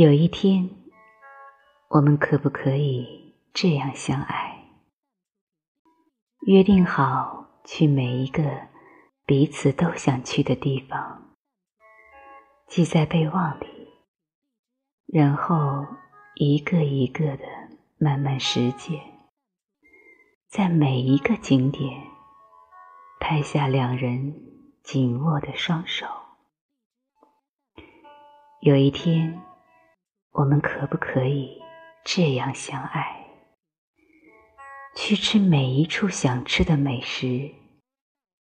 有一天，我们可不可以这样相爱？约定好去每一个彼此都想去的地方，记在备忘里，然后一个一个的慢慢实践，在每一个景点拍下两人紧握的双手。有一天。我们可不可以这样相爱？去吃每一处想吃的美食，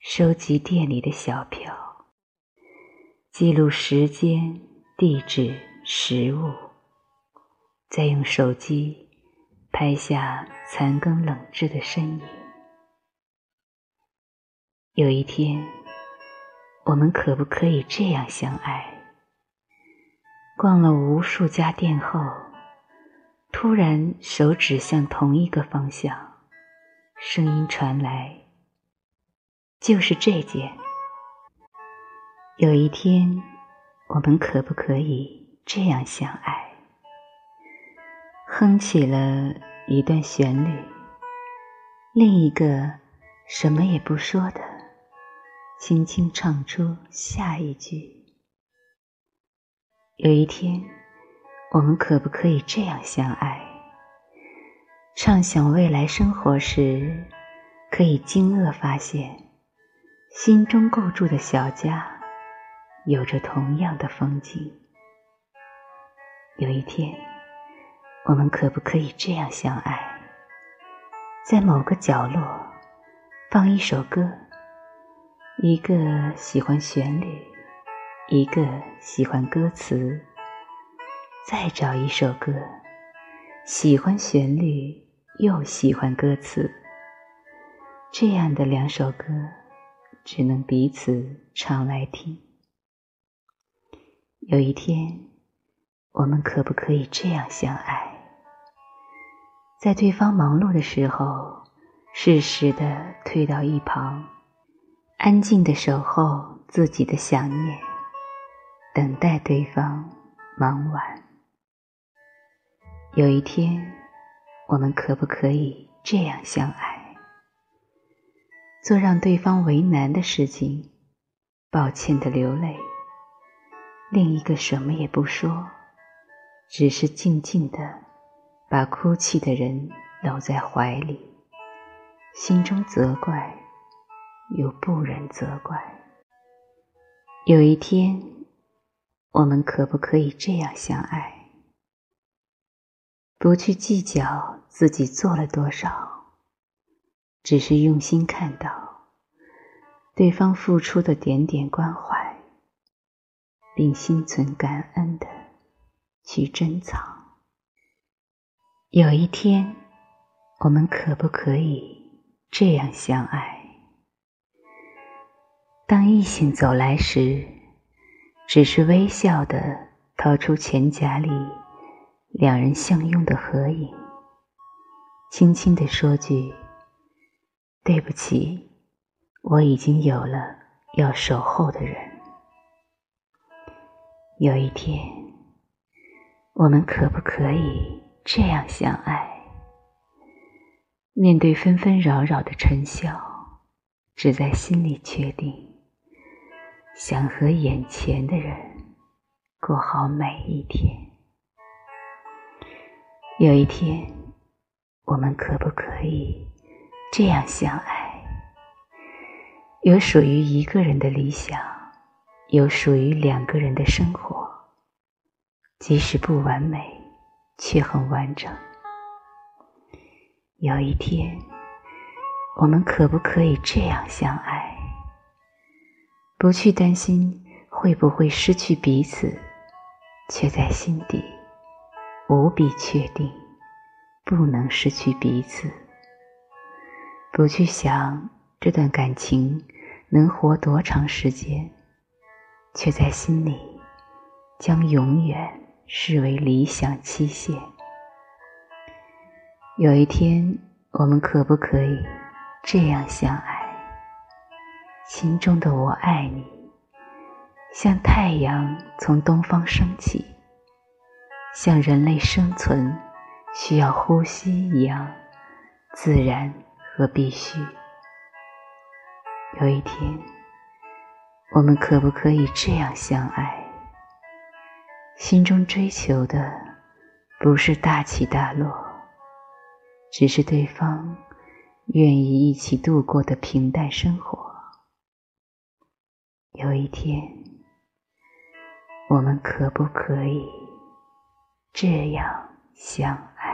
收集店里的小票，记录时间、地址、食物，再用手机拍下残羹冷炙的身影。有一天，我们可不可以这样相爱？逛了无数家店后，突然手指向同一个方向，声音传来：“就是这件。”有一天，我们可不可以这样相爱？哼起了一段旋律，另一个什么也不说的，轻轻唱出下一句。有一天，我们可不可以这样相爱？畅想未来生活时，可以惊愕发现，心中构筑的小家，有着同样的风景。有一天，我们可不可以这样相爱？在某个角落，放一首歌，一个喜欢旋律。一个喜欢歌词，再找一首歌，喜欢旋律又喜欢歌词，这样的两首歌，只能彼此唱来听。有一天，我们可不可以这样相爱？在对方忙碌的时候，适时的退到一旁，安静的守候自己的想念。等待对方忙完。有一天，我们可不可以这样相爱？做让对方为难的事情，抱歉的流泪；另一个什么也不说，只是静静的把哭泣的人搂在怀里，心中责怪，又不忍责怪。有一天。我们可不可以这样相爱？不去计较自己做了多少，只是用心看到对方付出的点点关怀，并心存感恩的去珍藏。有一天，我们可不可以这样相爱？当异性走来时。只是微笑的掏出钱夹里两人相拥的合影，轻轻的说句：“对不起，我已经有了要守候的人。”有一天，我们可不可以这样相爱？面对纷纷扰扰的尘嚣，只在心里确定。想和眼前的人过好每一天。有一天，我们可不可以这样相爱？有属于一个人的理想，有属于两个人的生活，即使不完美，却很完整。有一天，我们可不可以这样相爱？不去担心会不会失去彼此，却在心底无比确定不能失去彼此。不去想这段感情能活多长时间，却在心里将永远视为理想期限。有一天，我们可不可以这样相爱？心中的我爱你，像太阳从东方升起，像人类生存需要呼吸一样自然和必须。有一天，我们可不可以这样相爱？心中追求的不是大起大落，只是对方愿意一起度过的平淡生活。有一天。我们可不可以这样相爱？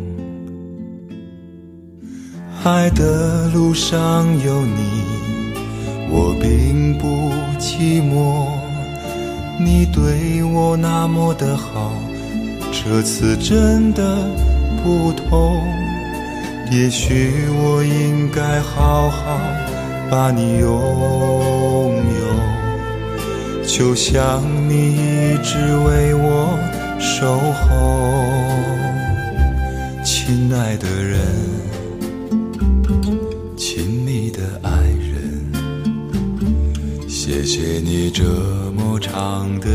爱的路上有你，我并不寂寞。你对我那么的好，这次真的不同。也许我应该好好把你拥有，就像你一直为我守候，亲爱的人。